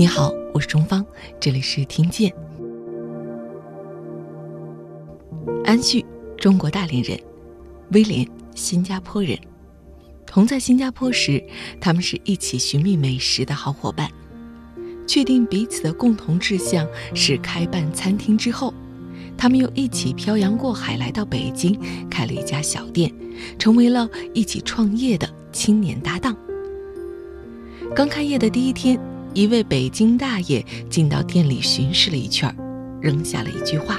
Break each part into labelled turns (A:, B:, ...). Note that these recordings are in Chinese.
A: 你好，我是钟芳，这里是听见。安旭，中国大连人；威廉，新加坡人。同在新加坡时，他们是一起寻觅美食的好伙伴。确定彼此的共同志向是开办餐厅之后，他们又一起漂洋过海来到北京，开了一家小店，成为了一起创业的青年搭档。刚开业的第一天，一位北京大爷进到店里巡视了一圈，扔下了一句话：“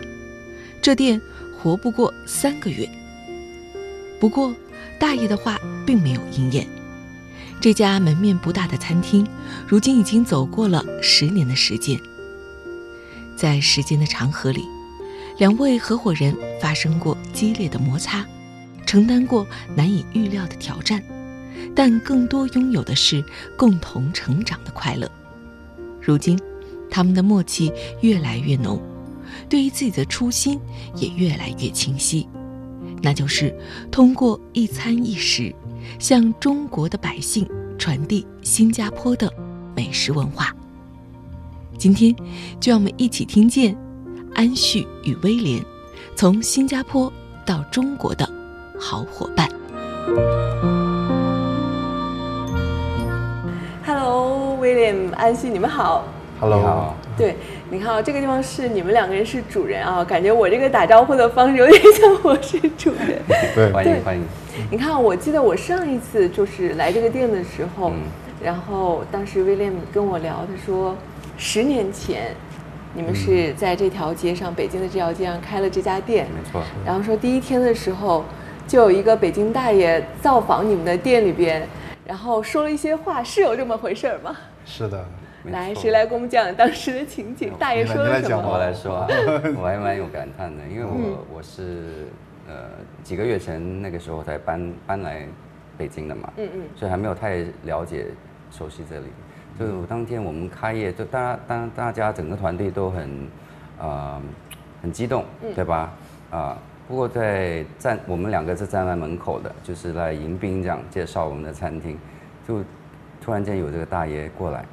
A: 这店活不过三个月。”不过，大爷的话并没有应验。这家门面不大的餐厅，如今已经走过了十年的时间。在时间的长河里，两位合伙人发生过激烈的摩擦，承担过难以预料的挑战，但更多拥有的是共同成长的快乐。如今，他们的默契越来越浓，对于自己的初心也越来越清晰，那就是通过一餐一食。向中国的百姓传递新加坡的美食文化。今天，就让我们一起听见安旭与威廉从新加坡到中国的好伙伴。
B: 廉，安西，你们好。
C: Hello，好
B: 对，你看啊，这个地方是你们两个人是主人啊，感觉我这个打招呼的方式有点像我是主人。
C: 对，欢迎欢迎。
B: 你看，我记得我上一次就是来这个店的时候，然后当时 William 跟我聊，他说十年前你们是在这条街上，北京的这条街上开了这家店，
C: 没错。
B: 然后说第一天的时候，就有一个北京大爷造访你们的店里边，然后说了一些话，是有这么回事吗？
C: 是的。
B: 来，谁来给我们讲当时的情景？大爷说了什么？
D: 我来说啊，我还蛮有感叹的，因为我我是呃几个月前那个时候才搬搬来北京的嘛，嗯嗯，所以还没有太了解熟悉这里。就是当天我们开业，就大当大家整个团队都很呃很激动，对吧？啊，不过在站我们两个是站在门口的，就是来迎宾这样介绍我们的餐厅，就突然间有这个大爷过来。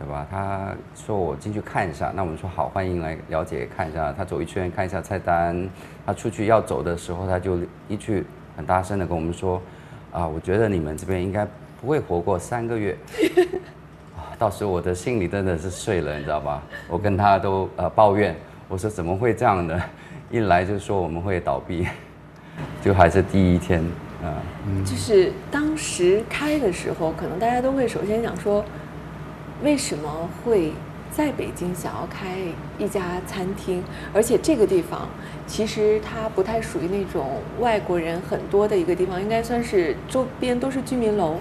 D: 对吧？他说我进去看一下，那我们说好，欢迎来了解看一下。他走一圈看一下菜单，他出去要走的时候，他就一句很大声的跟我们说：“啊，我觉得你们这边应该不会活过三个月。”啊，到时我的心里真的是碎了，你知道吧？我跟他都呃抱怨，我说怎么会这样的？一来就说我们会倒闭，就还是第一天啊。
B: 就是当时开的时候，可能大家都会首先想说。为什么会在北京想要开一家餐厅？而且这个地方其实它不太属于那种外国人很多的一个地方，应该算是周边都是居民楼，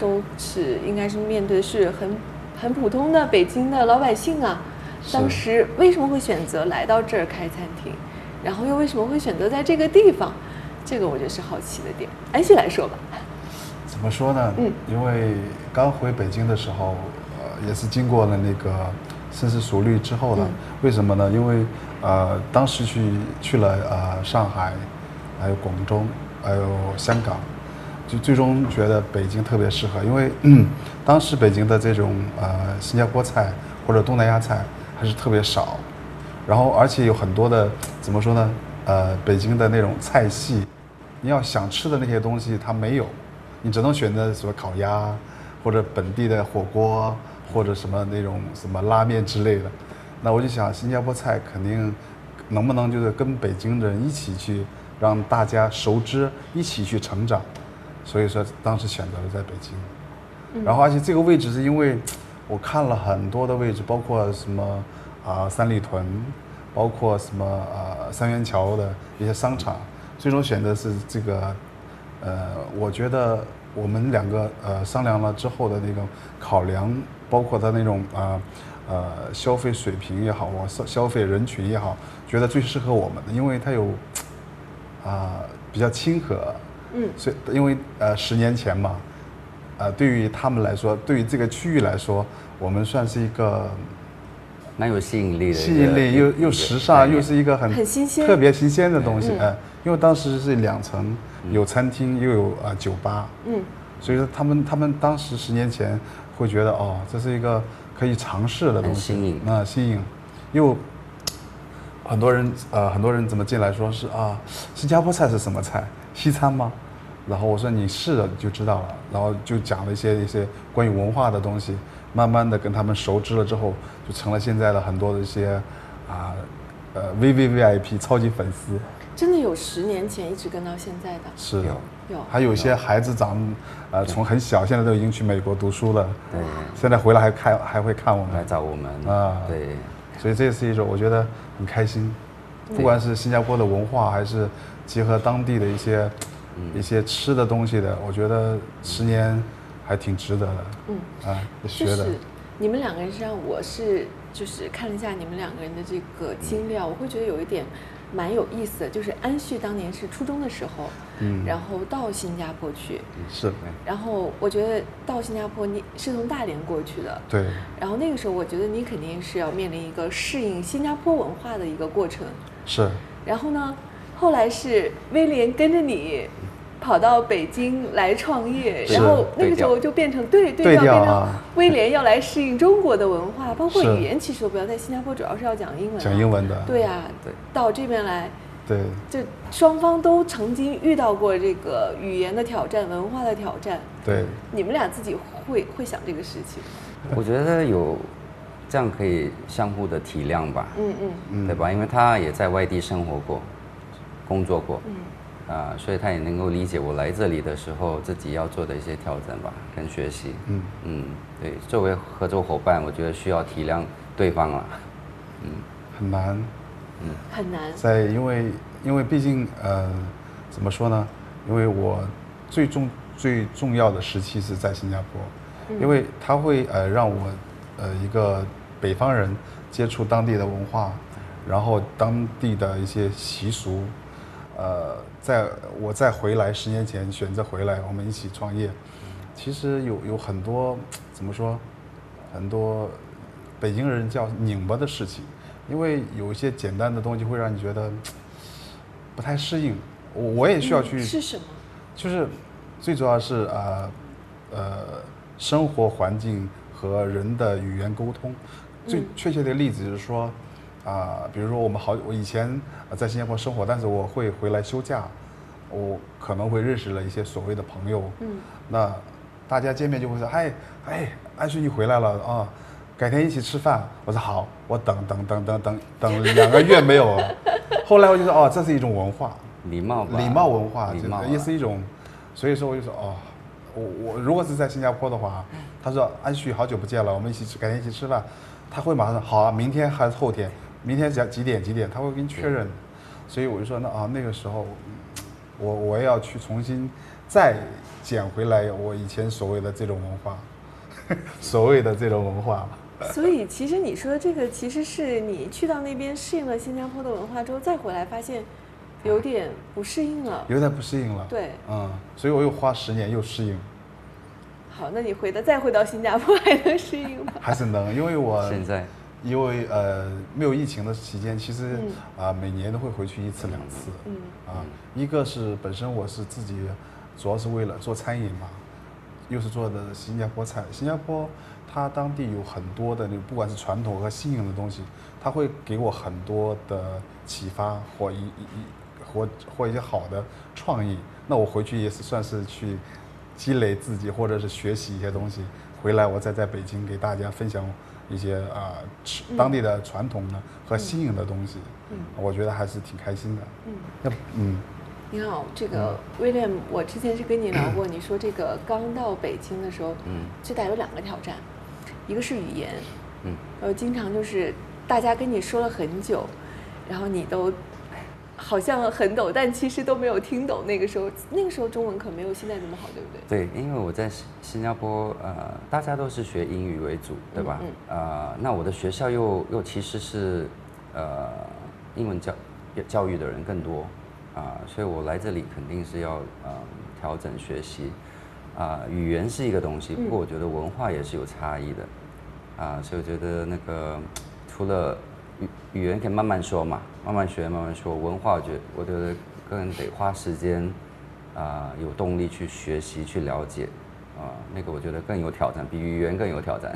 B: 都是应该是面对是很很普通的北京的老百姓啊。当时为什么会选择来到这儿开餐厅？然后又为什么会选择在这个地方？这个我觉得是好奇的点。安旭来说吧。
C: 怎么说呢？嗯，因为刚回北京的时候。呃也是经过了那个深思熟虑之后的，为什么呢？因为呃，当时去去了呃上海，还有广州，还有香港，就最终觉得北京特别适合，因为当时北京的这种呃新加坡菜或者东南亚菜还是特别少，然后而且有很多的怎么说呢？呃，北京的那种菜系，你要想吃的那些东西它没有，你只能选择什么烤鸭或者本地的火锅。或者什么那种什么拉面之类的，那我就想新加坡菜肯定能不能就是跟北京人一起去让大家熟知，一起去成长，所以说当时选择了在北京。然后而且这个位置是因为我看了很多的位置，包括什么啊三里屯，包括什么呃三元桥的一些商场，最终选择是这个，呃，我觉得我们两个呃商量了之后的那种考量。包括他那种啊，呃，消费水平也好我，消消费人群也好，觉得最适合我们的，因为它有啊比较亲和，嗯，所以因为呃十年前嘛，呃，对于他们来说，对于这个区域来说，我们算是一个
D: 蛮有吸引力的，
C: 吸引力又又时尚，又是一个很
B: 很新鲜、
C: 特别新鲜的东西，哎，因为当时是两层，有餐厅又有啊酒吧，嗯，所以说他们他们当时十年前。会觉得哦，这是一个可以尝试的东西，
D: 新颖，
C: 那新颖，又很多人呃很多人怎么进来说是啊，新加坡菜是什么菜？西餐吗？然后我说你试了就知道了，然后就讲了一些一些关于文化的东西，慢慢的跟他们熟知了之后，就成了现在的很多的一些啊呃 V V V I P 超级粉丝。
B: 真的有十年前一直跟到现在的，
C: 是
D: 有
B: 有，
C: 还有一些孩子长，呃，从很小现在都已经去美国读书了，
D: 对，
C: 现在回来还看还会看我们。
D: 来找我们啊，对，
C: 所以这是一种我觉得很开心，不管是新加坡的文化，还是结合当地的一些一些吃的东西的，我觉得十年还挺值得的，嗯，啊，学的。
B: 你们两个人实际上，我是就是看了一下你们两个人的这个资料，我会觉得有一点。蛮有意思的，就是安旭当年是初中的时候，嗯，然后到新加坡去，
C: 是，
B: 然后我觉得到新加坡你是从大连过去的，
C: 对，
B: 然后那个时候我觉得你肯定是要面临一个适应新加坡文化的一个过程，
C: 是，
B: 然后呢，后来是威廉跟着你。跑到北京来创业，然后那个时候就变成对
C: 对
B: 调，变成威廉要来适应中国的文化，包括语言，其实都不要在新加坡，主要是要讲英文。
C: 讲英文的。
B: 对呀，对，到这边来，
C: 对，
B: 就双方都曾经遇到过这个语言的挑战、文化的挑战。
C: 对，
B: 你们俩自己会会想这个事情？
D: 我觉得有这样可以相互的体谅吧。嗯嗯，对吧？因为他也在外地生活过，工作过。嗯。啊，所以他也能够理解我来这里的时候自己要做的一些调整吧，跟学习。嗯嗯，对，作为合作伙伴，我觉得需要体谅对方了。
C: 嗯，很难。
B: 嗯，很难。
C: 在因为因为毕竟呃，怎么说呢？因为我最重最重要的时期是在新加坡，因为他会呃让我呃一个北方人接触当地的文化，然后当地的一些习俗。呃，在我再回来十年前选择回来，我们一起创业，其实有有很多怎么说，很多北京人叫拧巴的事情，因为有一些简单的东西会让你觉得不太适应。我我也需要去
B: 是什么？
C: 就是最主要是呃呃生活环境和人的语言沟通。最确切的例子就是说。啊，比如说我们好，我以前在新加坡生活，但是我会回来休假，我可能会认识了一些所谓的朋友。嗯。那大家见面就会说：“哎哎，安旭你回来了啊，改天一起吃饭。”我说：“好，我等等等等等等两个月没有。”后来我就说：“哦，这是一种文化，
D: 礼貌，
C: 礼貌文化，也是一种。”所以说我就说：“哦，我我如果是在新加坡的话，他说安旭好久不见了，我们一起吃，改天一起吃饭。”他会马上好啊，明天还是后天？明天讲几点几点，他会给你确认，所以我就说那啊那个时候，我我要去重新再捡回来我以前所谓的这种文化，所谓的这种文化。
B: 所以其实你说这个其实是你去到那边适应了新加坡的文化之后再回来发现有点不适应了。
C: 有点不适应了。
B: 对。
C: 嗯，所以我又花十年又适应。
B: 好，那你回的再回到新加坡还能适应吗？
C: 还是能，因为我
D: 现在。
C: 因为呃没有疫情的期间，其实啊每年都会回去一次两次。嗯。啊，一个是本身我是自己，主要是为了做餐饮嘛，又是做的新加坡菜。新加坡它当地有很多的那不管是传统和新颖的东西，它会给我很多的启发或一一或或一些好的创意。那我回去也是算是去积累自己或者是学习一些东西，回来我再在北京给大家分享。一些啊，当地的传统的和新颖的东西，嗯，我觉得还是挺开心的。嗯，
B: 要嗯，你好，这个威廉，我之前是跟你聊 过，你说这个刚到北京的时候，嗯，最大有两个挑战，一个是语言，嗯，呃，经常就是大家跟你说了很久，然后你都。好像很懂，但其实都没有听懂。那个时候，那个时候中文可没有现在那么好，对不
D: 对？对，因为我在新加坡，呃，大家都是学英语为主，对吧？嗯。呃，那我的学校又又其实是，呃，英文教教育的人更多，啊，所以我来这里肯定是要呃调整学习，啊，语言是一个东西，不过我觉得文化也是有差异的，啊，所以我觉得那个除了语。语言可以慢慢说嘛，慢慢学，慢慢说。文化，我觉我觉得更得花时间，啊，有动力去学习、去了解，啊，那个我觉得更有挑战，比语言更有挑战。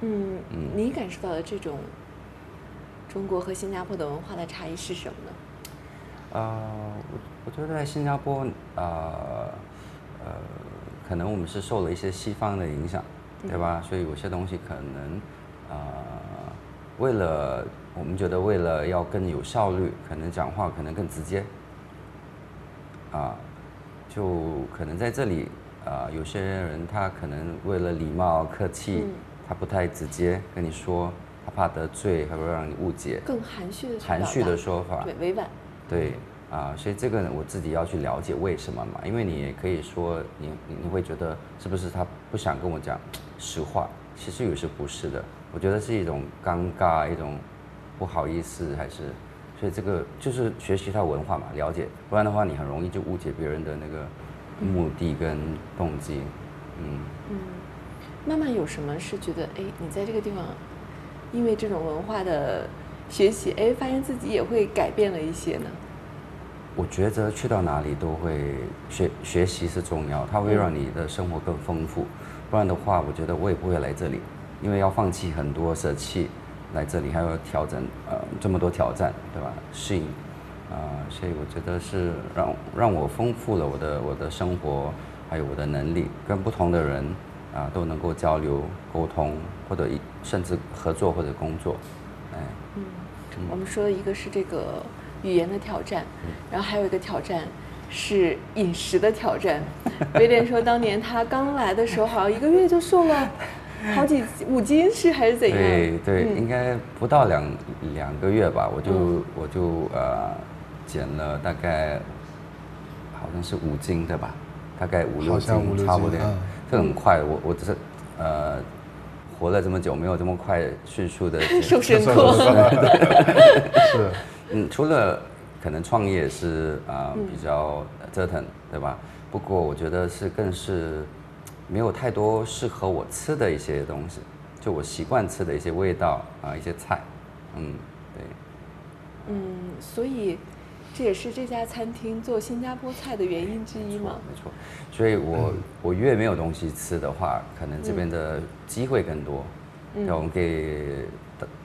B: 嗯 嗯，你感受到的这种中国和新加坡的文化的差异是什么呢？
D: 呃，我我觉得在新加坡，呃呃，可能我们是受了一些西方的影响，对吧？所以有些东西可能，呃，为了我们觉得为了要更有效率，可能讲话可能更直接，啊，就可能在这里，啊，有些人他可能为了礼貌客气，他不太直接跟你说，他怕得罪，还会让你误解，
B: 更含蓄的
D: 含蓄的说法，
B: 对，委婉。
D: 对，啊，所以这个我自己要去了解为什么嘛，因为你也可以说你你会觉得是不是他不想跟我讲实话，其实有时不是的，我觉得是一种尴尬，一种不好意思，还是，所以这个就是学习他文化嘛，了解，不然的话你很容易就误解别人的那个目的跟动机，
B: 嗯。嗯，妈妈有什么是觉得哎，你在这个地方，因为这种文化的。学习哎，发现自己也会改变了一些呢。
D: 我觉得去到哪里都会学学习是重要，它会让你的生活更丰富。不然的话，我觉得我也不会来这里，因为要放弃很多舍弃来这里，还有调整呃这么多挑战，对吧？适应啊，所以我觉得是让让我丰富了我的我的生活，还有我的能力，跟不同的人啊都能够交流沟通，或者甚至合作或者工作，哎。
B: 嗯，我们说的一个是这个语言的挑战，然后还有一个挑战是饮食的挑战。威廉说，当年他刚来的时候，好像一个月就瘦了 好几五斤，是还是怎样？
D: 对对，应该不到两两个月吧，我就我就呃减了大概好像是五斤对吧？大概五六斤，差不多，这很快。我我只是呃。活了这么久，没有这么快迅速的
B: 瘦身过。
C: 是，
D: 嗯，除了可能创业是啊比较折腾，对吧？不过我觉得是更是没有太多适合我吃的一些东西，就我习惯吃的一些味道啊一些菜，嗯，对。
B: 嗯，所以这也是这家餐厅做新加坡菜的原因之一嘛？
D: 没错。所以我我越没有东西吃的话，可能这边的机会更多。让我们可以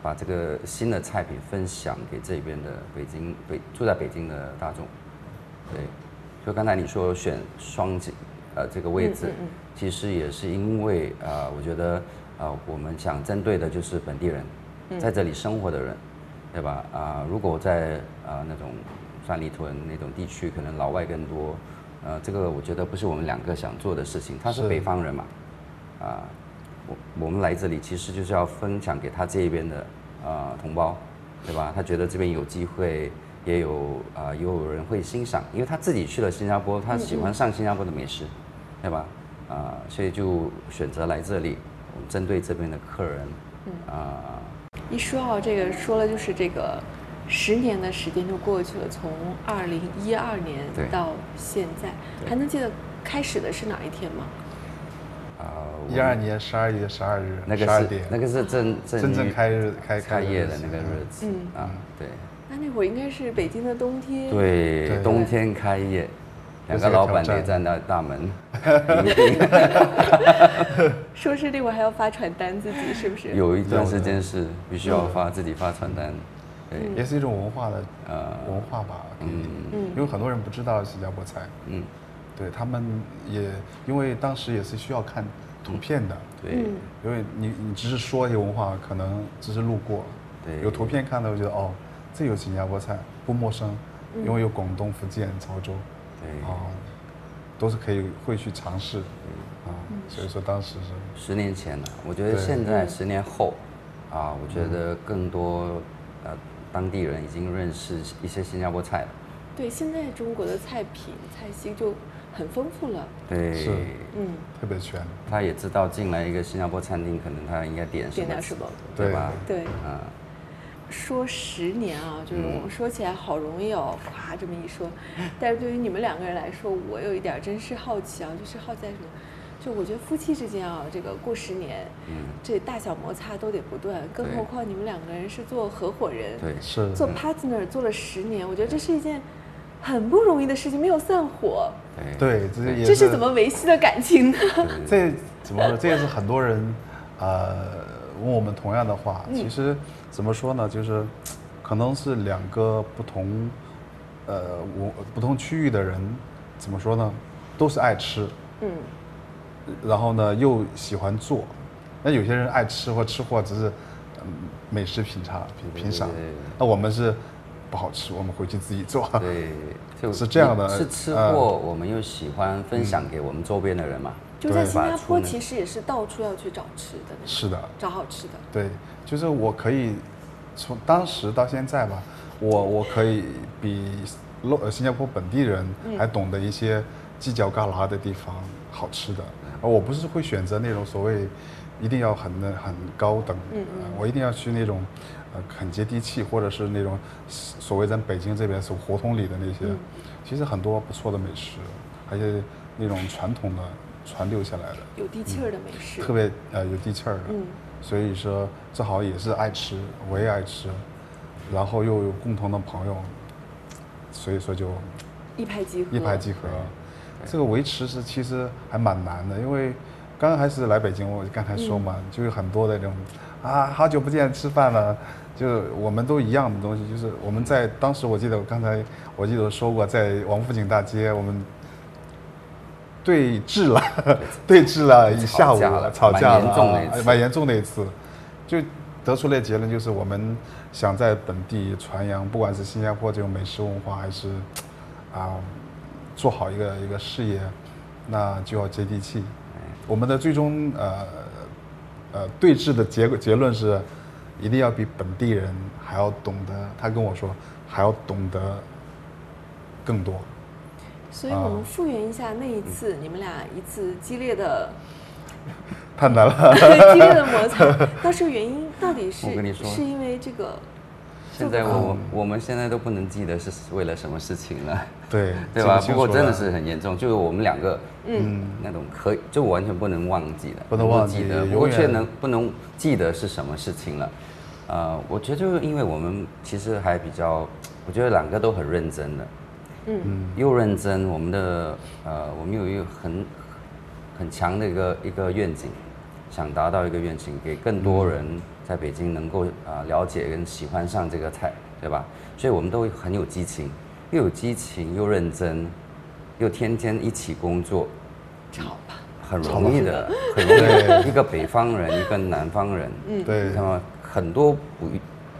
D: 把这个新的菜品分享给这边的北京北住在北京的大众。对，就刚才你说选双井呃这个位置，其实也是因为啊，我觉得啊，我们想针对的就是本地人，在这里生活的人，对吧？啊，如果在啊那种三里屯那种地区，可能老外更多。呃，这个我觉得不是我们两个想做的事情。他是北方人嘛，啊，我我们来这里其实就是要分享给他这一边的啊同胞，对吧？他觉得这边有机会，也有啊也有人会欣赏，因为他自己去了新加坡，他喜欢上新加坡的美食，对吧？啊，所以就选择来这里，针对这边的客人，啊。
B: 一说到这个，说了就是这个。十年的时间就过去了，从二零一二年到现在，还能记得开始的是哪一天吗？
C: 啊，一二年十二月十二日，
D: 那个是那个是真
C: 真正开日开
D: 开业的那个日子，嗯啊，对。
B: 那那会儿应该是北京的冬天，
D: 对，冬天开业，两个老板得站在大门
B: 说是那会儿还要发传单，自己是不是？
D: 有一段时间是必须要发自己发传单。对。
C: 也是一种文化的呃文化吧，嗯。嗯，因为很多人不知道新加坡菜，嗯，对他们也因为当时也是需要看图片的，
D: 对，
C: 因为你你只是说一些文化，可能只是路过，
D: 对，
C: 有图片看到，觉得哦，这有新加坡菜，不陌生，因为有广东、福建、潮州，
D: 对，
C: 啊，都是可以会去尝试，啊，所以说当时
D: 是十年前了，我觉得现在十年后，啊，我觉得更多呃。当地人已经认识一些新加坡菜了。
B: 对，现在中国的菜品菜系就很丰富了。
D: 对，
C: 是，嗯，特别全。
D: 他也知道进来一个新加坡餐厅，可能他应该点什么，
B: 点什么，
C: 对
D: 吧？
B: 对，嗯。说十年啊，就是我们说起来好容易哦，夸这么一说，但是对于你们两个人来说，我有一点真是好奇啊，就是好在什么？就我觉得夫妻之间啊，这个过十年，嗯，这大小摩擦都得不断，更何况你们两个人是做合伙人，
D: 对，
C: 是
B: 做。partner 做了十年，我觉得这是一件很不容易的事情，没有散伙，
C: 对，
B: 这是怎么维系的感情呢？
C: 这怎么说？这也是很多人呃问我们同样的话，其实怎么说呢？就是可能是两个不同呃我不同区域的人，怎么说呢？都是爱吃，嗯，然后呢又喜欢做。那有些人爱吃或吃货，只是美食品尝品品赏。那我们是不好吃，我们回去自己做。
D: 对，
C: 就 是这样的。
D: 是吃货，我们又喜欢分享给我们周边的人嘛。
B: 就在新加坡，其实也是到处要去找吃的。
C: 是的，
B: 找好吃的。
C: 对，就是我可以从当时到现在吧，我我可以比呃新加坡本地人还懂得一些犄角旮旯的地方好吃的，而我不是会选择那种所谓一定要很很高等，嗯嗯，我一定要去那种呃很接地气，或者是那种所谓咱北京这边是胡同里的那些，其实很多不错的美食，而且那种传统的。传留下来的。
B: 有地气儿的美食，
C: 特别呃有地气儿的，嗯，所以说正好也是爱吃，我也爱吃，然后又有共同的朋友，所以说就
B: 一拍即合，
C: 一拍即合。这个维持是其实还蛮难的，因为刚开始来北京，我刚才说嘛，就有很多的这种啊，好久不见吃饭了，就我们都一样的东西，就是我们在当时我记得我刚才我记得说过，在王府井大街我们。对峙了，对峙了一下午，吵架了，蛮严重的一次，就得出来结论，就是我们想在本地传扬，不管是新加坡这种美食文化，还是啊做好一个一个事业，那就要接地气。我们的最终呃呃对峙的结果结论是，一定要比本地人还要懂得，他跟我说还要懂得更多。
B: 所以我们复原一下那一次你们俩一次激烈的，
C: 太难了，
B: 激烈的摩擦，当时原因到底是我跟你说是因为这个？
D: 现在我我们现在都不能记得是为了什么事情了，
C: 对
D: 对吧？不过真的是很严重，就是我们两个嗯那种可以就完全不能忘记的，
C: 不能忘记
D: 的，不过却能不能记得是什么事情了？呃，我觉得就是因为我们其实还比较，我觉得两个都很认真的。嗯，又认真，我们的呃，我们有一个很很强的一个一个愿景，想达到一个愿景，给更多人在北京能够啊了解跟喜欢上这个菜，对吧？所以我们都很有激情，又有激情又认真，又天天一起工作，
B: 吵吧，
C: 很
D: 容易的，很容易。一个北方人，一个南方人，
C: 嗯，对，
D: 那么很多不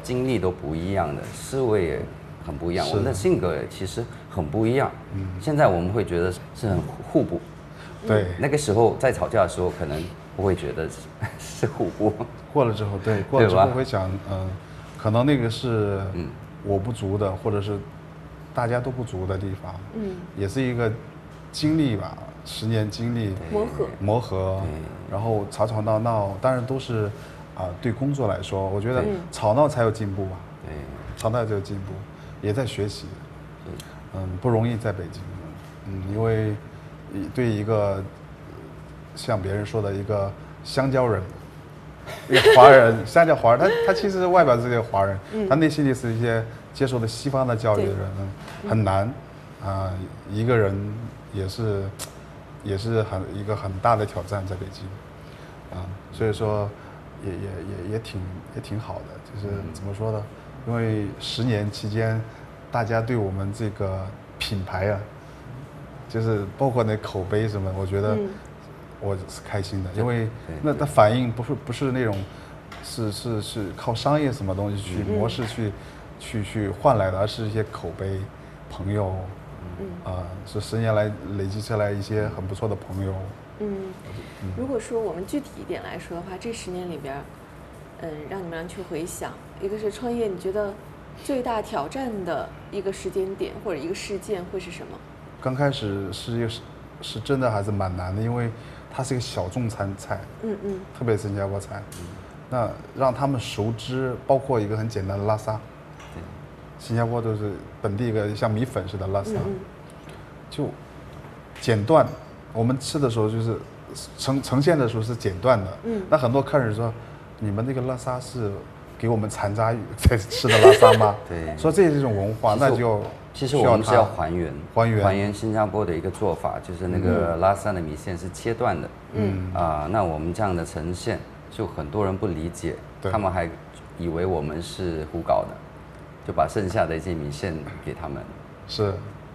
D: 经历都不一样的思维也很不一样，我们的性格其实。很不一样，嗯，现在我们会觉得是很互补，
C: 对，
D: 那个时候在吵架的时候，可能不会觉得 是互补，
C: 过了之后，对，过了之后会想，嗯，可能那个是我不足的，或者是大家都不足的地方，嗯，也是一个经历吧，十年经历
B: 磨合，
C: 磨合，然后吵吵闹闹，当然都是啊，对工作来说，我觉得吵闹才有进步吧，
D: 对，
C: 吵闹才有进步，也在学习。嗯，不容易在北京，嗯，因为对一个像别人说的一个香蕉人，一个华人，香蕉华人，他他其实外表是个华人，他内心里是一些接受的西方的教育的人，很难啊，一个人也是也是很一个很大的挑战在北京，啊，所以说也也也也挺也挺好的，就是怎么说呢？因为十年期间。大家对我们这个品牌啊，就是包括那口碑什么，我觉得我是开心的，因为那它反应不是不是那种，是是是靠商业什么东西去模式去去去换来的，而是一些口碑、朋友，啊，是十年来累积下来一些很不错的朋友。嗯，
B: 如果说我们具体一点来说的话，这十年里边，嗯，让你们俩去回想，一个是创业，你觉得？最大挑战的一个时间点或者一个事件会是什么？
C: 刚开始是一个是是真的还是蛮难的，因为它是一个小众餐菜，嗯嗯，特别是新加坡菜，那让他们熟知，包括一个很简单的拉沙，新加坡都是本地一个像米粉似的拉沙，就剪断，我们吃的时候就是呈呈现的时候是剪断的，嗯，那很多客人说，你们那个拉萨是。给我们残渣在吃的拉沙吗？
D: 对，
C: 说这是一种文化，那就
D: 其实我们是要还原。
C: 还原。
D: 还原新加坡的一个做法，就是那个拉萨的米线是切断的，嗯。啊，那我们这样的呈现就很多人不理解，他们还以为我们是胡搞的，就把剩下的一些米线给他们。
C: 是，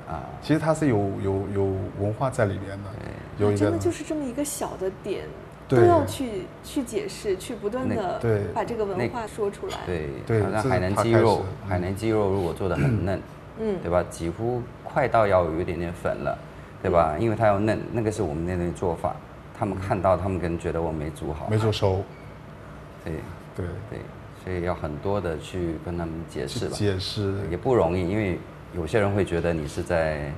C: 啊，其实它是有有有文化在里面的，
B: 有真的就是这么一个小的点，都要去去解释，去不断的把这个文化说出来。
D: 对对，那海南鸡肉，海南鸡肉如果做的很嫩，嗯，对吧？几乎快到要有一点点粉了，对吧？因为它要嫩，那个是我们那边做法。他们看到，他们可能觉得我没煮好，
C: 没煮熟。
D: 对
C: 对
D: 对，所以要很多的去跟他们解释吧。
C: 解释
D: 也不容易，因为有些人会觉得你是在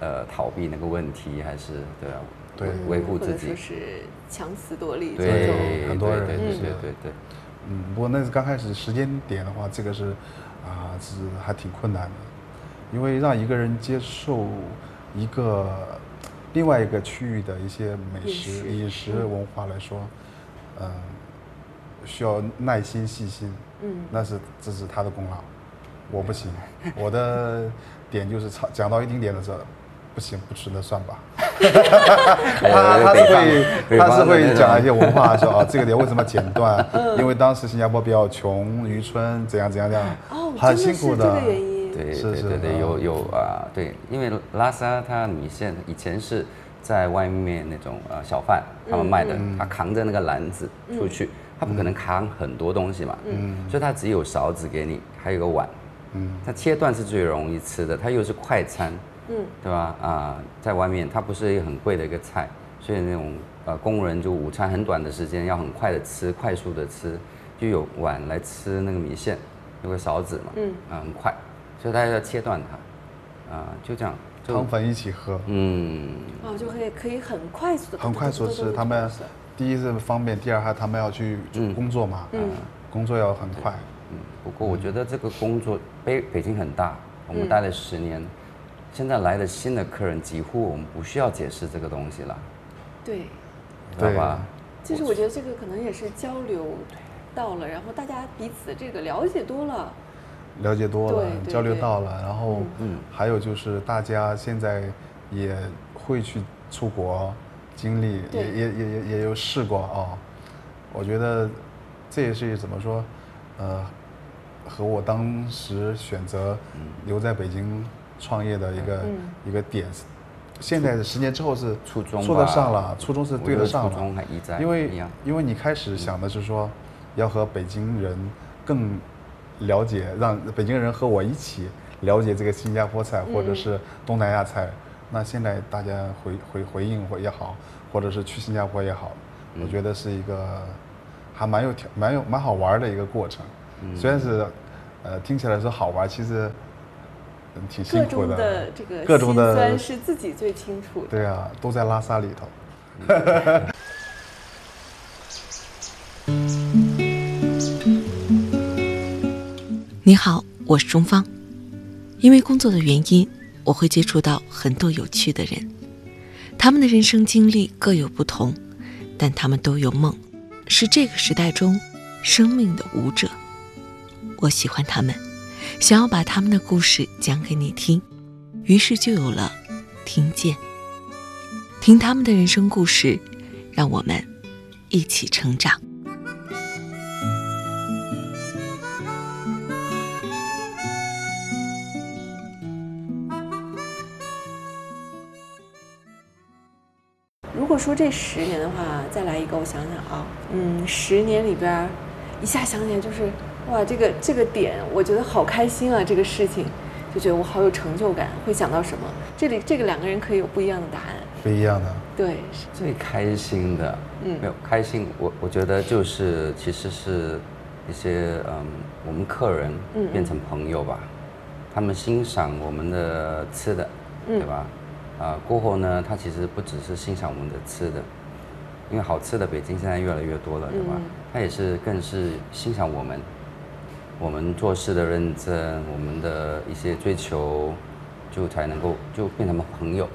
D: 呃逃避那个问题，还是对啊？
C: 对，
D: 维护自己。
B: 就是强词夺理。
D: 对，
C: 很多人
D: 对对对对。
C: 嗯，不过那是刚开始时间点的话，这个是啊是还挺困难的，因为让一个人接受一个。另外一个区域的一些美食饮食文化来说，嗯，需要耐心细心，嗯，那是这是他的功劳，我不行，我的点就是讲讲到一定点的时候，不行不吃那算吧，他他是会他是会讲一些文化说啊这个点为什么剪断，因为当时新加坡比较穷渔村怎样怎样怎样，哦，很辛苦的。
D: 对对对对，有有啊，对，因为拉萨它米线以前是在外面那种呃小贩他们卖的，他扛着那个篮子出去，他不可能扛很多东西嘛，嗯，所以他只有勺子给你，还有个碗，嗯，他切断是最容易吃的，他又是快餐，嗯，对吧？啊，在外面它不是一个很贵的一个菜，所以那种呃工人就午餐很短的时间要很快的吃，快速的吃，就有碗来吃那个米线，有个勺子嘛，嗯，啊很快。所以大家要切断它，啊，就这样，
C: 汤粉一起喝，嗯，
B: 哦，就可以可以很快速的，
C: 很快速吃。他们第一是方便，第二还他们要去工作嘛，嗯，工作要很快。
D: 嗯，不过我觉得这个工作北北京很大，我们待了十年，现在来的新的客人几乎我们不需要解释这个东西了。
B: 对，
C: 对
D: 吧？
B: 其实我觉得这个可能也是交流到了，然后大家彼此这个了解多了。
C: 了解多了，交流到了，然后，嗯，还有就是大家现在也会去出国经历，也也也也也有试过啊。我觉得这也是怎么说，呃，和我当时选择留在北京创业的一个一个点。现在十年之后是
D: 初中
C: 说得上了，初中是对得上
D: 了，
C: 因为因为你开始想的是说要和北京人更。了解，让北京人和我一起了解这个新加坡菜，或者是东南亚菜。那现在大家回回回应或也好，或者是去新加坡也好，我觉得是一个还蛮有挑、蛮有蛮好玩的一个过程。虽然是呃听起来是好玩，其实挺辛苦的。
B: 各中的这个各中的是自己最清楚。
C: 对啊，都在拉萨里头。
A: 你好，我是钟芳。因为工作的原因，我会接触到很多有趣的人。他们的人生经历各有不同，但他们都有梦，是这个时代中生命的舞者。我喜欢他们，想要把他们的故事讲给你听，于是就有了听见。听他们的人生故事，让我们一起成长。
B: 如果说这十年的话，再来一个，我想想啊，嗯，十年里边，一下想起来就是，哇，这个这个点，我觉得好开心啊，这个事情，就觉得我好有成就感。会想到什么？这里这个两个人可以有不一样的答案。
C: 不一样的。
B: 对。
D: 最开心的，嗯，没有开心，我我觉得就是其实是一些嗯，我们客人变成朋友吧，他们欣赏我们的吃的，对吧？啊，过后呢，他其实不只是欣赏我们的吃的，因为好吃的北京现在越来越多了，对吧？他也是更是欣赏我们，我们做事的认真，我们的一些追求，就才能够就变成朋友，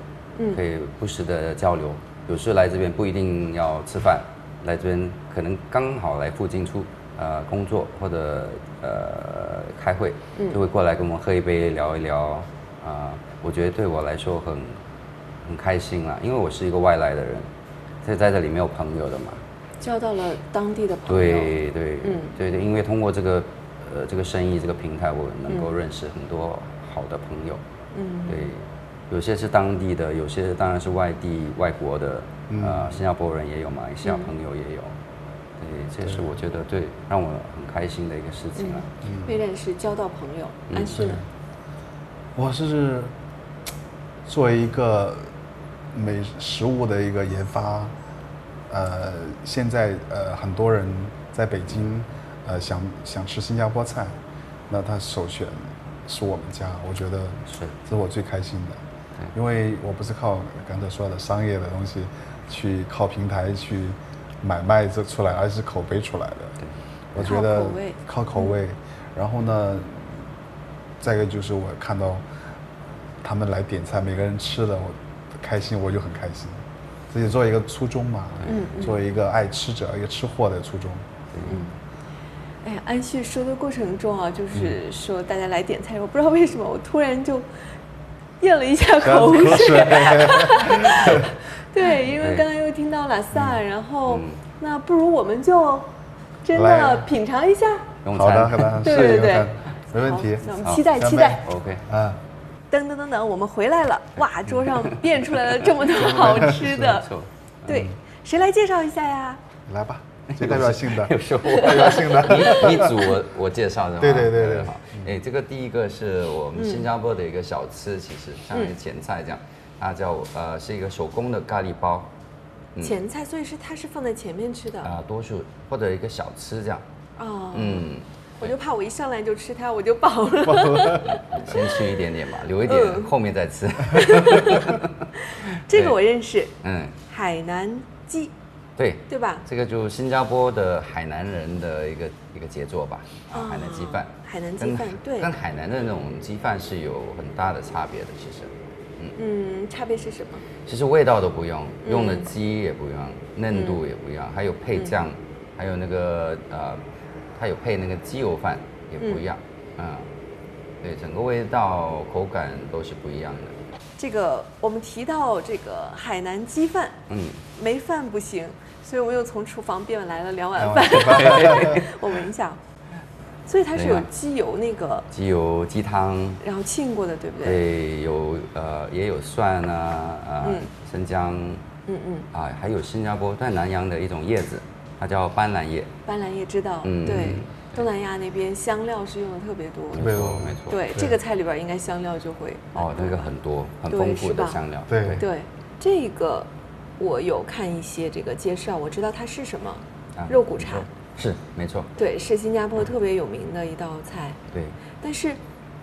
D: 可以不时的交流。有时来这边不一定要吃饭，来这边可能刚好来附近出呃工作或者呃开会，就会过来跟我们喝一杯聊一聊。啊，我觉得对我来说很。很开心啦，因为我是一个外来的人，在这里没有朋友的嘛，
B: 交到了当地的朋友。
D: 对对，嗯，对对，因为通过这个呃这个生意这个平台，我能够认识很多好的朋友。嗯，对，有些是当地的，有些当然是外地外国的，呃，新加坡人也有，马来西亚朋友也有。对，这是我觉得对让我很开心的一个事情了。
B: 为认识交到朋友，安旭呢？
C: 我是作为一个美食物的一个研发，呃，现在呃很多人在北京呃想想吃新加坡菜，那他首选是我们家，我觉得是这是我最开心的，因为我不是靠刚才说的商业的东西去靠平台去。买卖这出来，而是口碑出来的。
B: 对，
C: 我觉得靠口味。然后呢，再一个就是我看到他们来点菜，每个人吃的我开心，我就很开心。自己做一个初衷嘛，嗯，做一个爱吃者、一个吃货的初衷。嗯。
B: 哎呀，安旭说的过程中啊，就是说大家来点菜，我不知道为什么，我突然就咽了一下 口水。对，因为刚刚又听到了萨，然后那不如我们就真的品尝一下。
C: 好的，好的，
B: 对对对，
C: 没问题。
B: 那我们期待期待。
D: OK，
C: 啊。
B: 噔噔噔噔，我们回来了！哇，桌上变出来了这么多 好吃的。对，谁来介绍一下呀？
C: 来吧，最代表性的。
D: 有时候
C: 代表性的。
D: 你组我我介绍的。
C: 对对对对。
D: 好，哎，这个第一个是我们新加坡的一个小吃，其实像一个前菜这样。它叫呃是一个手工的咖喱包，
B: 前菜，所以是它是放在前面吃的
D: 啊，多数或者一个小吃这样。哦，
B: 嗯，我就怕我一上来就吃它，我就饱了。
D: 先吃 一点点吧，留一点后面再吃。
B: 这个我认识，嗯，海南鸡，
D: 对
B: 对吧？
D: 这个就新加坡的海南人的一个一个杰作吧，啊，海南鸡饭。
B: 海南鸡饭，对，
D: 跟海南的那种鸡饭是有很大的差别的，其实。
B: 嗯，差别是什么？
D: 其实味道都不用，用的鸡也不一样，嫩度也不一样，还有配酱，还有那个呃，它有配那个鸡油饭也不一样，嗯，对，整个味道口感都是不一样的。
B: 这个我们提到这个海南鸡饭，嗯，没饭不行，所以我们又从厨房变来了两碗饭，我闻一下。所以它是有鸡油那个
D: 鸡油鸡汤，
B: 然后浸过的，对不对？
D: 对，有呃也有蒜啊啊生姜，嗯嗯。啊还有新加坡在南洋的一种叶子，它叫斑斓叶。
B: 斑斓叶知道，嗯对，东南亚那边香料是用的特别多，
C: 没错
D: 没错。
B: 对这个菜里边应该香料就会
D: 哦那个很多很丰富的香料，
C: 对
B: 对这个我有看一些这个介绍，我知道它是什么肉骨茶。
D: 是没错，
B: 对，是新加坡特别有名的一道菜。
D: 对，
B: 但是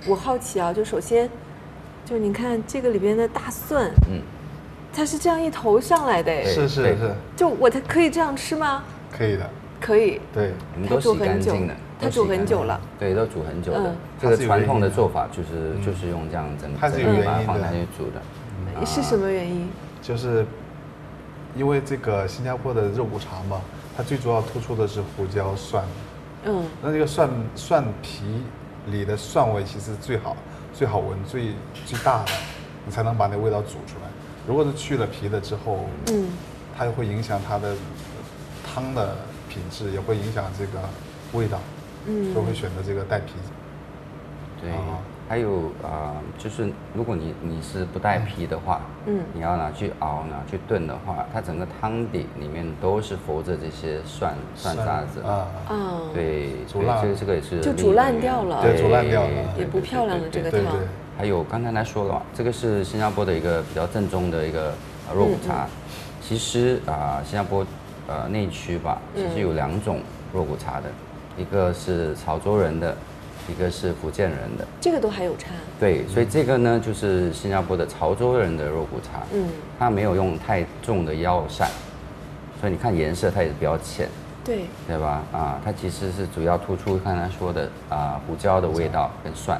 B: 我好奇啊，就首先，就你看这个里边的大蒜，嗯，它是这样一头上来的，
C: 是是是，
B: 就我它可以这样吃吗？
C: 可以的，
B: 可以。
C: 对，
D: 它煮很久的，
B: 它煮很久了。
D: 对，都煮很久的。这个传统的做法就是就是用这样整整把它放下去煮的。
B: 是什么原因？
C: 就是因为这个新加坡的肉骨茶嘛。它最主要突出的是胡椒蒜，嗯，那这个蒜蒜皮里的蒜味其实最好最好闻最最大的，你才能把那味道煮出来。如果是去了皮的之后，嗯，它会影响它的汤的品质，也会影响这个味道，嗯，都会选择这个带皮。
D: 对。还有啊，就是如果你你是不带皮的话，嗯，你要拿去熬拿去炖的话，它整个汤底里面都是浮着这些蒜蒜渣子。啊。啊，对，
C: 煮烂，
D: 这个这个也是
B: 就煮烂掉了，
C: 对，煮烂掉了，
B: 也不漂亮了这个汤。
D: 还有刚才来说了，这个是新加坡的一个比较正宗的一个肉骨茶。其实啊，新加坡呃内区吧，其实有两种肉骨茶的，一个是潮州人的。一个是福建人的，
B: 这个都还有差。
D: 对，所以这个呢，就是新加坡的潮州人的肉骨茶。嗯，它没有用太重的药膳，所以你看颜色它也是比较浅。
B: 对，
D: 对吧？啊，它其实是主要突出刚才说的啊胡椒的味道跟蒜。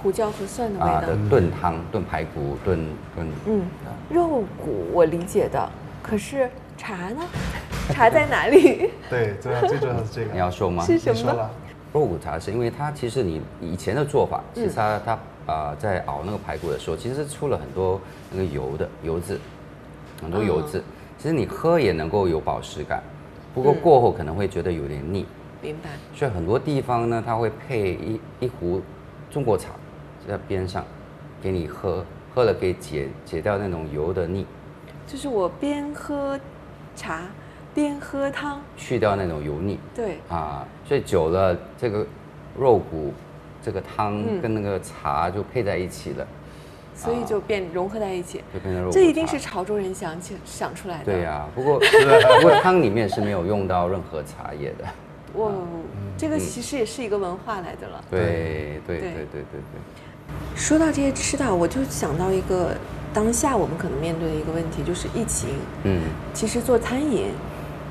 B: 胡椒和蒜的味道。啊
D: 的炖汤、炖排骨、炖炖。嗯，
B: 肉骨我理解的，可是茶呢？茶在哪里？
C: 对，主要最重要是这个。
D: 你要说吗？
B: 是什么？
D: 肉骨茶是因为它其实你以前的做法，其实它它啊在熬那个排骨的时候，其实是出了很多那个油的油渍，很多油渍。其实你喝也能够有饱食感，不过过后可能会觉得有点腻。
B: 明白。
D: 所以很多地方呢，它会配一一壶中国茶在边上，给你喝，喝了可以解解掉那种油的腻。
B: 就是我边喝茶边喝汤，
D: 去掉那种油腻。
B: 对。
D: 啊，所以久了，这个肉骨、这个汤跟那个茶就配在一起了。
B: 所以就变融合在一起，
D: 就变成肉。
B: 这一定是潮州人想起想出来的。
D: 对呀，不过 不过汤里面是没有用到任何茶叶的。
B: 哇，这个其实也是一个文化来的了。
D: 对对对对对对。
B: 说到这些吃的，我就想到一个当下我们可能面对的一个问题，就是疫情。嗯。其实做餐饮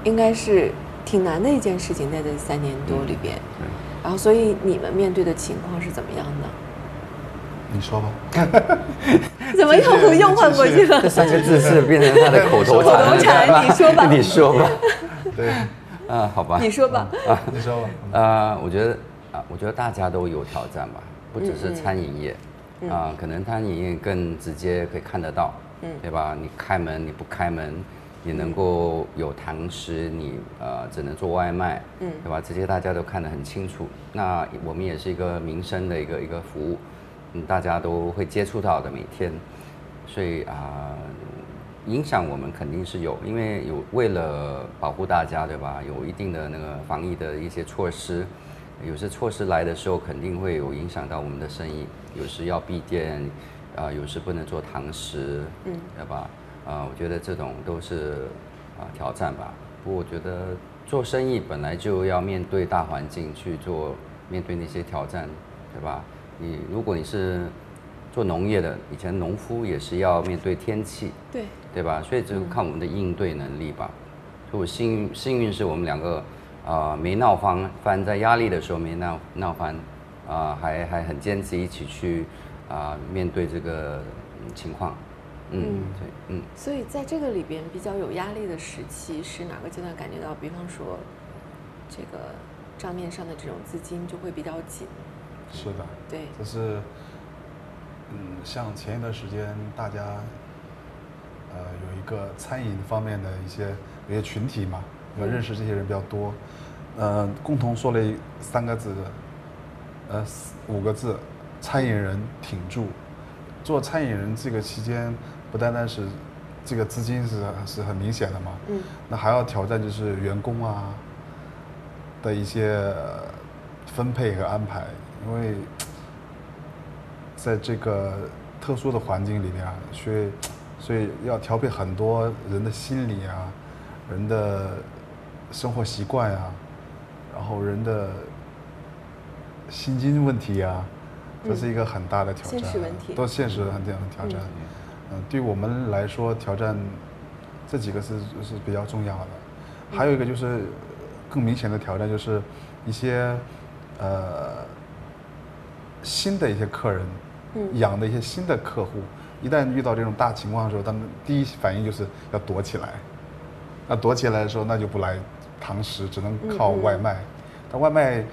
B: 应该是挺难的一件事情，在这三年多里边。嗯。然后，所以你们面对的情况是怎么样的？
C: 你说吧，
B: 怎么又又换过去了？
D: 这三个字是变成他的口头
B: 禅。你说吧，
D: 你说吧。
C: 对，
D: 啊，好吧。
B: 你说吧，
C: 啊，你说吧。
D: 啊，我觉得啊，我觉得大家都有挑战吧，不只是餐饮业，啊，可能餐饮业更直接可以看得到，嗯，对吧？你开门，你不开门，你能够有堂食，你呃只能做外卖，嗯，对吧？这些大家都看得很清楚。那我们也是一个民生的一个一个服务。大家都会接触到的每天，所以啊，影响我们肯定是有，因为有为了保护大家，对吧？有一定的那个防疫的一些措施，有些措施来的时候肯定会有影响到我们的生意，有时要闭店，啊，有时不能做堂食，嗯，对吧？啊，我觉得这种都是啊挑战吧。不过我觉得做生意本来就要面对大环境去做，面对那些挑战，对吧？你如果你是做农业的，以前农夫也是要面对天气，
B: 对
D: 对吧？所以就看我们的应对能力吧。所以我幸运幸运是我们两个啊没闹翻，翻在压力的时候没闹闹翻，啊还还很坚持一起去啊面对这个情况。嗯，对，
B: 嗯。所以在这个里边比较有压力的时期是哪个阶段感觉到？比方说这个账面上的这种资金就会比较紧。
C: 是的，
B: 对，
C: 就是嗯，像前一段时间大家呃有一个餐饮方面的一些一些群体嘛，我认识这些人比较多，呃，共同说了三个字，呃，五个字，餐饮人挺住。做餐饮人这个期间，不单单是这个资金是是很明显的嘛，嗯，那还要挑战就是员工啊的一些分配和安排。因为在这个特殊的环境里面啊，所以所以要调配很多人的心理啊，人的生活习惯啊，然后人的薪金问题啊，这是一个很大的挑战，都现实很这样的挑战。嗯，对我们来说，挑战这几个是是比较重要的。还有一个就是更明显的挑战，就是一些呃。新的一些客人，养的一些新的客户，一旦遇到这种大情况的时候，他们第一反应就是要躲起来。那躲起来的时候，那就不来堂食，只能靠外卖。但外卖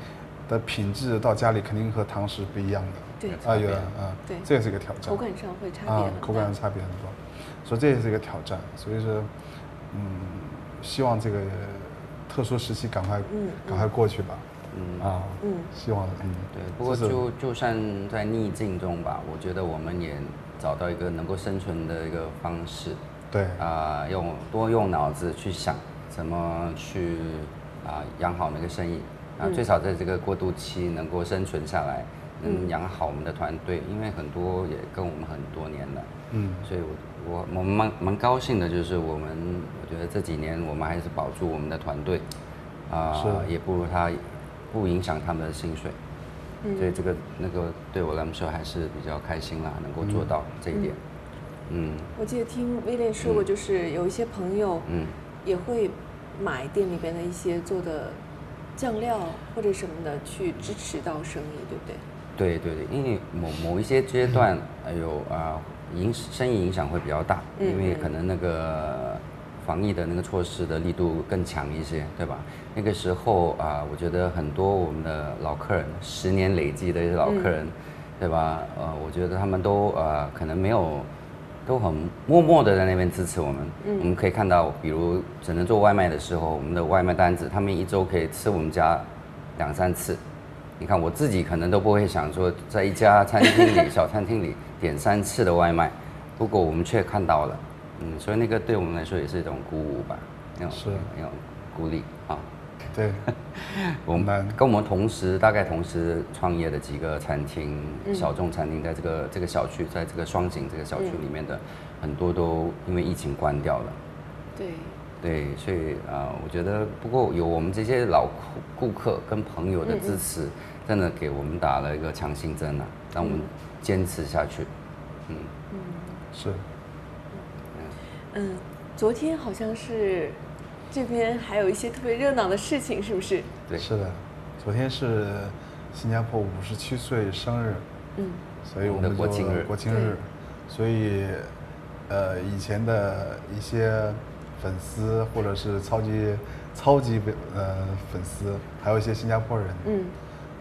C: 的品质到家里肯定和堂食不一样的。
B: 对，
C: 啊有啊，
B: 对，
C: 这也是一个挑战。
B: 口感上会差别啊，
C: 口感上差别很多，所以这也是一个挑战。所以说，嗯，希望这个特殊时期赶快，嗯赶快过去吧。嗯啊，嗯，希望嗯
D: 对，不过就就算在逆境中吧，我觉得我们也找到一个能够生存的一个方式。
C: 对
D: 啊，用多用脑子去想怎么去啊养好那个生意。啊，最少在这个过渡期能够生存下来，能养好我们的团队，因为很多也跟我们很多年了。嗯，所以我我我们蛮蛮高兴的，就是我们我觉得这几年我们还是保住我们的团队啊，也不如他。不影响他们的薪水，所以这个那个对我来说还是比较开心啦，能够做到这一点。
B: 嗯，我记得听威廉说过，就是有一些朋友，嗯，也会买店里边的一些做的酱料或者什么的去支持到生意，对不对？
D: 对对对，因为某某一些阶段，还有啊影生意影响会比较大，因为可能那个。防疫的那个措施的力度更强一些，对吧？那个时候啊，我觉得很多我们的老客人，十年累计的一些老客人，对吧？呃，我觉得他们都呃可能没有都很默默的在那边支持我们。嗯，我们可以看到，比如只能做外卖的时候，我们的外卖单子，他们一周可以吃我们家两三次。你看，我自己可能都不会想说，在一家餐厅里、小餐厅里点三次的外卖，不过我们却看到了。嗯，所以那个对我们来说也是一种鼓舞吧，
C: 那种是
D: 那种鼓励啊。
C: 对，
D: 我们跟我们同时大概同时创业的几个餐厅，小众餐厅，在这个这个小区，在这个双井这个小区里面的很多都因为疫情关掉了。
B: 对。
D: 对，所以啊，我觉得不过有我们这些老顾顾客跟朋友的支持，真的给我们打了一个强心针啊，让我们坚持下去。
C: 嗯嗯，是。
B: 嗯，昨天好像是。这边还有一些特别热闹的事情，是不是？
D: 对，
C: 是的。昨天是新加坡五十七岁生日，嗯，所以我们
D: 的国庆日，
C: 国庆日，所以呃，以前的一些粉丝或者是超级超级呃粉丝，还有一些新加坡人，嗯，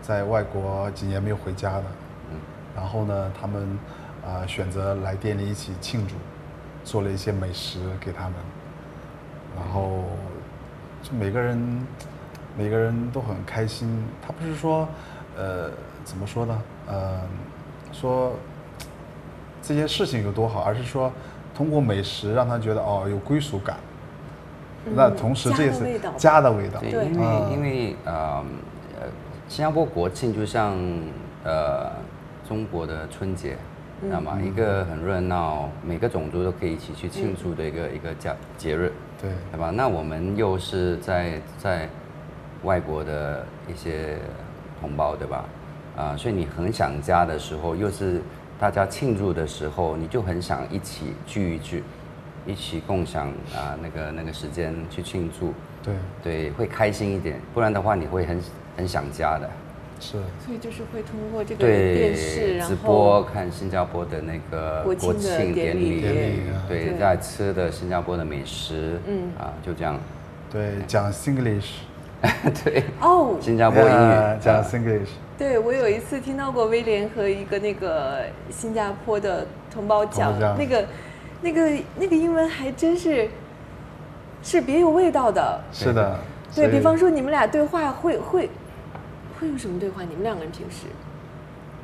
C: 在外国几年没有回家的，嗯，然后呢，他们啊选择来店里一起庆祝，做了一些美食给他们。然后，就每个人，每个人都很开心。他不是说，呃，怎么说呢？呃，说这件事情有多好，而是说通过美食让他觉得哦有归属感。那同时这也是家的味道。
D: 对，因为因为呃呃，新加坡国庆就像呃中国的春节，知道吗？一个很热闹，每个种族都可以一起去庆祝的一个一个节节日。
C: 对，
D: 对吧？那我们又是在在外国的一些同胞，对吧？啊，所以你很想家的时候，又是大家庆祝的时候，你就很想一起聚一聚，一起共享啊那个那个时间去庆祝。
C: 对，
D: 对，会开心一点，不然的话你会很很想家的。
C: 是，
B: 所以就是会通过这个电视
D: 直播看新加坡的那个国庆典礼，对，在吃的新加坡的美食，嗯。啊，就这样。
C: 对，讲 Singlish，
D: 对，哦，新加坡英语
C: 讲 Singlish。
B: 对，我有一次听到过威廉和一个那个新加坡的同胞讲那个那个那个英文还真是是别有味道的。
C: 是的，
B: 对。比方说你们俩对话会会。会用什么对话？你们两个人平时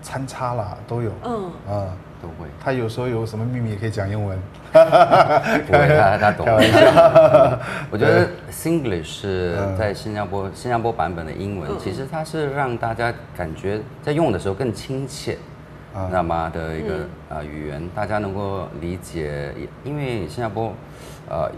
C: 参差了都有，嗯
D: 啊都会。
C: 他有时候有什么秘密可以讲英文，
D: 不会，他他懂。我觉得 Singlish 是在新加坡新加坡版本的英文，其实它是让大家感觉在用的时候更亲切，知道吗？的一个啊语言，大家能够理解。因为新加坡，呃。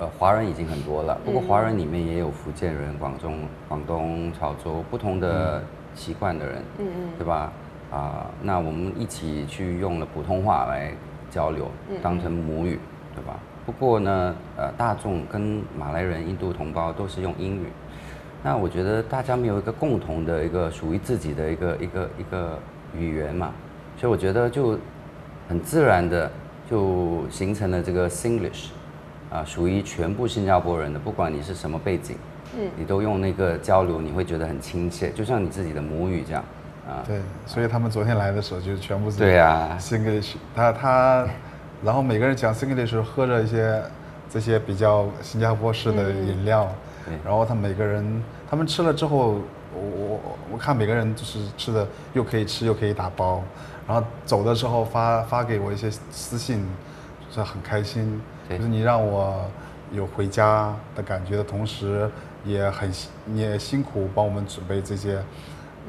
D: 呃，华人已经很多了，不过华人里面也有福建人、广东、广东潮州不同的习惯的人，嗯嗯，对吧？啊，那我们一起去用了普通话来交流，当成母语，对吧？不过呢，呃，大众跟马来人、印度同胞都是用英语，那我觉得大家没有一个共同的一个属于自己的一个一个一个语言嘛，所以我觉得就很自然的就形成了这个 Singlish。啊，属于全部新加坡人的，不管你是什么背景，嗯，你都用那个交流，你会觉得很亲切，就像你自己的母语这样，
C: 啊，对，所以他们昨天来的时候就全部是
D: 对啊
C: ，Singlish，他他，然后每个人讲 Singlish 时候喝着一些这些比较新加坡式的饮料，
D: 对，
C: 然后他每个人他们吃了之后，我我我看每个人就是吃的又可以吃又可以打包，然后走的时候发发给我一些私信，是很开心。就是你让我有回家的感觉的同时，也很你也辛苦帮我们准备这些，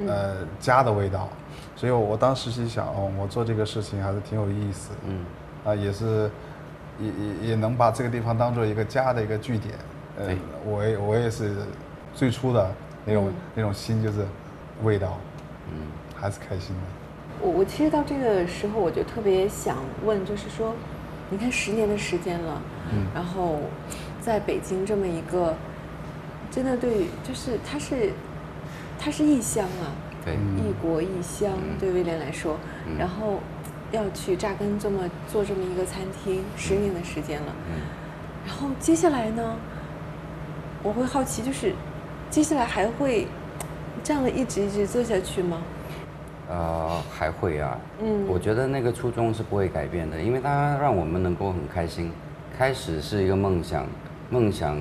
C: 呃家的味道，所以我当时心想，哦，我做这个事情还是挺有意思，嗯，啊也是也也也能把这个地方当做一个家的一个据点，呃，我也我也是最初的那种那种心就是味道，嗯，还是开心的。
B: 我我其实到这个时候我就特别想问，就是说。你看十年的时间了，嗯，然后在北京这么一个，真的对，就是他是，他是异乡啊，
D: 对，
B: 异国异乡对威廉来说，然后要去扎根这么做这么一个餐厅，十年的时间了，嗯，然后接下来呢，我会好奇，就是接下来还会这样的一直一直做下去吗？
D: 呃，还会啊。嗯，我觉得那个初衷是不会改变的，因为它让我们能够很开心。开始是一个梦想，梦想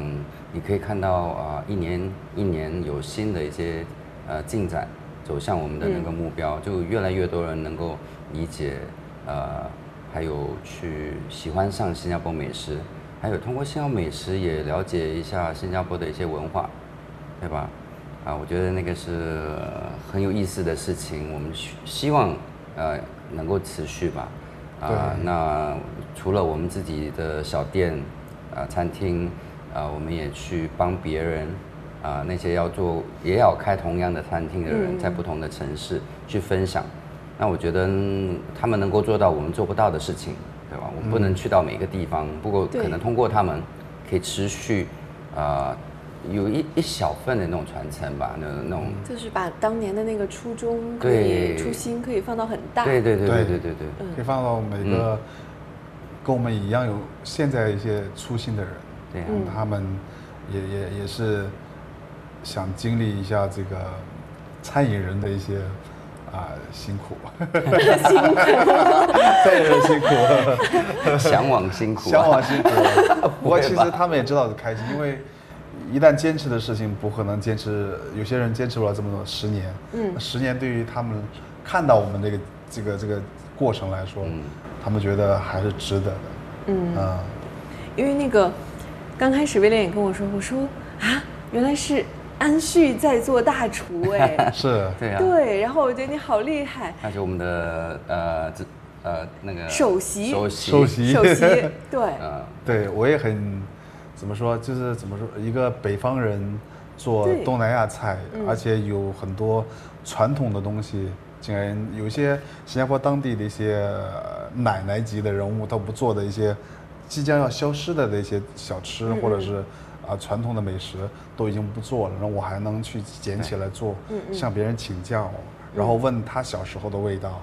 D: 你可以看到啊，一年一年有新的一些呃进展，走向我们的那个目标，就越来越多人能够理解，呃，还有去喜欢上新加坡美食，还有通过新加坡美食也了解一下新加坡的一些文化，对吧？啊，我觉得那个是很有意思的事情，我们希希望呃能够持续吧。啊，那除了我们自己的小店啊餐厅啊，我们也去帮别人啊那些要做也要开同样的餐厅的人，在不同的城市去分享。那我觉得他们能够做到我们做不到的事情，对吧？我们不能去到每个地方，不过可能通过他们可以持续啊。有一一小份的那种传承吧，那那种。
B: 就是把当年的那个初衷可以初心可以放到很大，
D: 对对对对对对对，
C: 可以放到每个跟我们一样有现在一些初心的人，
D: 对，
C: 他们也也也是想经历一下这个餐饮人的一些啊辛苦，
B: 辛苦，
C: 餐饮人辛苦，
D: 向往辛苦，
C: 向往辛苦，不过其实他们也知道是开心，因为。一旦坚持的事情不可能坚持，有些人坚持不了这么多十年。嗯，十年对于他们看到我们这个这个这个过程来说，嗯，他们觉得还是值得的。嗯。啊，
B: 因为那个刚开始威廉也跟我说，我说啊，原来是安旭在做大厨哎，
C: 是，
D: 对啊，
B: 对，然后我觉得你好厉害，
D: 那就我们的呃这呃那个
B: 首席。
D: 首席。
C: 首席。
B: 首席，对，
C: 嗯，对我也很。怎么说？就是怎么说？一个北方人做东南亚菜，而且有很多传统的东西，竟然有些新加坡当地的一些奶奶级的人物都不做的一些即将要消失的那些小吃，或者是啊传统的美食都已经不做了，然后我还能去捡起来做，向别人请教，然后问他小时候的味道，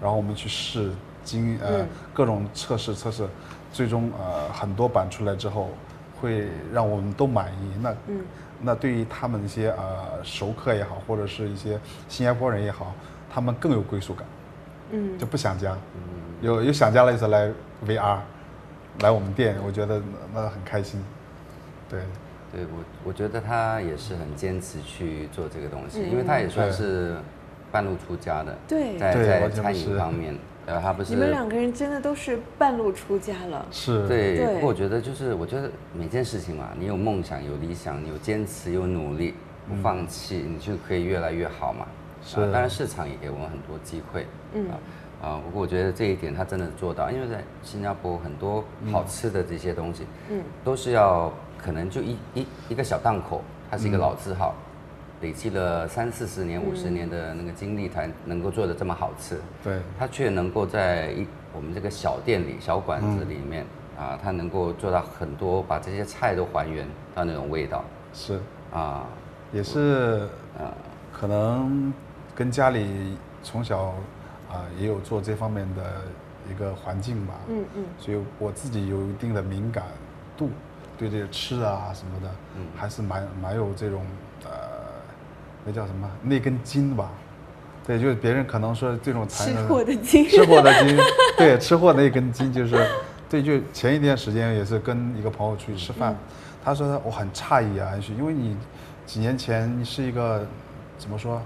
C: 然后我们去试经呃各种测试测试，最终呃很多版出来之后。会让我们都满意。那嗯，那对于他们一些呃熟客也好，或者是一些新加坡人也好，他们更有归属感，嗯，就不想家。有有想家了，意思来 VR，来我们店，我觉得那很开心。对，
D: 对我我觉得他也是很坚持去做这个东西，因为他也算是半路出家的，
B: 对，
D: 在在餐饮方面。呃，他不是
B: 你们两个人真的都是半路出家了，
C: 是
D: 对。不过我觉得就是，我觉得每件事情嘛，你有梦想、有理想、有坚持、有努力，不放弃，你就可以越来越好嘛。
C: 是，
D: 当然市场也给我们很多机会。嗯啊，不过我觉得这一点他真的做到，因为在新加坡很多好吃的这些东西，嗯，都是要可能就一一一个小档口，它是一个老字号。累积了三四十年、五十年的那个经历，才能够做的这么好吃。
C: 对，
D: 他却能够在一我们这个小店里、小馆子里面啊，他能够做到很多，把这些菜都还原到那种味道。
C: 是啊，也是啊，可能跟家里从小啊也有做这方面的一个环境吧。嗯嗯。所以我自己有一定的敏感度，对这些吃啊什么的，嗯，还是蛮蛮有这种呃。那叫什么？那根筋吧，对，就是别人可能说这种
B: 吃货的筋，
C: 吃货的筋，对，吃货那根筋就是，对，就前一段时间也是跟一个朋友出去吃饭，他说我很诧异啊，安旭，因为你几年前你是一个怎么说，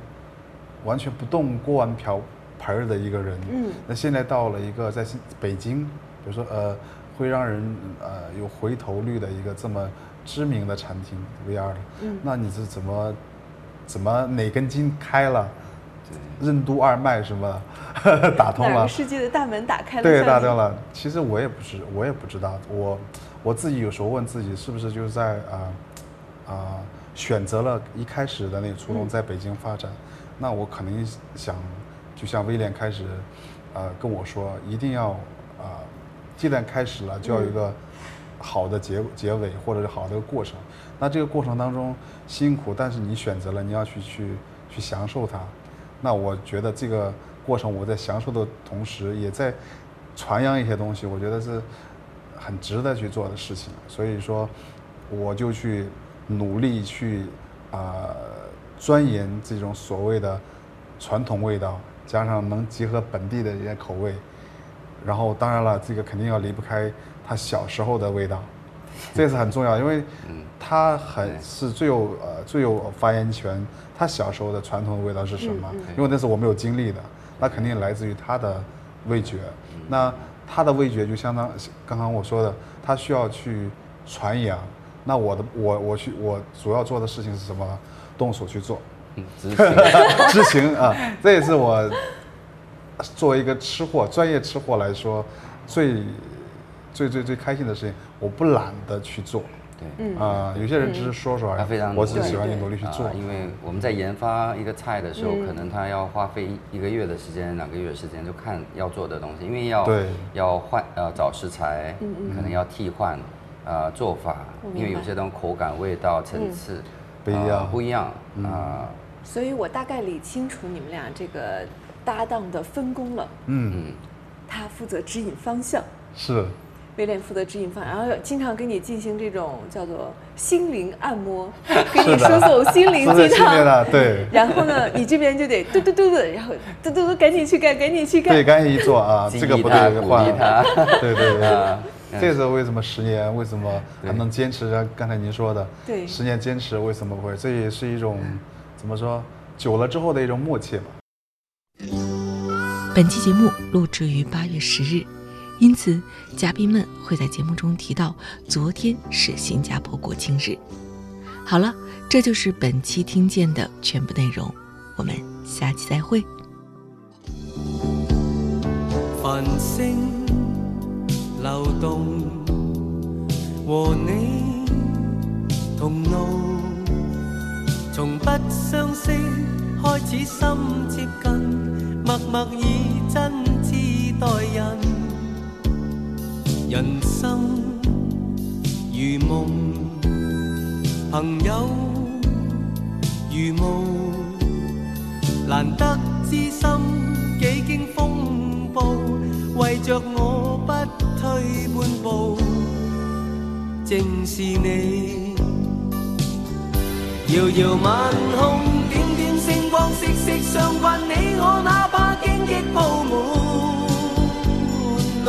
C: 完全不动锅碗瓢盆儿的一个人，嗯，那现在到了一个在北京，比如说呃，会让人呃有回头率的一个这么知名的餐厅 VR 的，嗯，那你是怎么？怎么哪根筋开了？任督二脉什么 打通了？
B: 世界的大门打开了。
C: 对，打开了。其实我也不是，我也不知道。我我自己有时候问自己，是不是就是在啊啊选择了一开始的那个初衷，在北京发展？那我肯定想，就像威廉开始啊跟我说，一定要啊，既然开始了，就要有一个好的结结尾，或者是好的过程。那这个过程当中辛苦，但是你选择了你要去去去享受它，那我觉得这个过程我在享受的同时，也在传扬一些东西，我觉得是很值得去做的事情。所以说，我就去努力去啊钻研这种所谓的传统味道，加上能结合本地的一些口味，然后当然了，这个肯定要离不开他小时候的味道，这也是很重要，因为他很是最有呃最有发言权。他小时候的传统的味道是什么？因为那是我没有经历的，那肯定来自于他的味觉。那他的味觉就相当刚刚我说的，他需要去传扬。那我的我我去我主要做的事情是什么？动手去做，
D: 执行
C: 执行啊！这也是我作为一个吃货、专业吃货来说最最最最开心的事情。我不懒得去做。对，啊，有些人只是说说而已。
D: 非常，
C: 我只喜欢你努力去做。
D: 因为我们在研发一个菜的时候，可能他要花费一个月的时间、两个月的时间，就看要做的东西，因为要要换呃找食材，可能要替换呃做法，因为有些东西口感、味道、层次
C: 不一样，
D: 不一样啊。
B: 所以我大概理清楚你们俩这个搭档的分工了。嗯，他负责指引方向。
C: 是。
B: 威廉负责指引方，然后经常给你进行这种叫做心灵按摩，给你输送心灵 鸡汤。
C: 对。
B: 然后呢，你这边就得嘟嘟嘟的，然后嘟嘟嘟赶紧去干，赶紧去干。
C: 对，赶紧一做啊，这个不对，
D: 换。
C: 对对对。这是为什么十年为什么还能坚持？像刚才您说的，
B: 对，
C: 十年坚持为什么会？这也是一种怎么说？久了之后的一种默契吧。
E: 本期节目录制于八月十日。因此，嘉宾们会在节目中提到，昨天是新加坡国庆日。好了，这就是本期听见的全部内容，我们下期再会。繁星流动，和你同路，从不相识开始心接近，默默以真挚待人。人生如梦，朋友如雾，难得知心几经风暴，为着我不退半步，正是你。遥遥晚空，点点星光，息息相关，你我哪怕荆棘铺满路。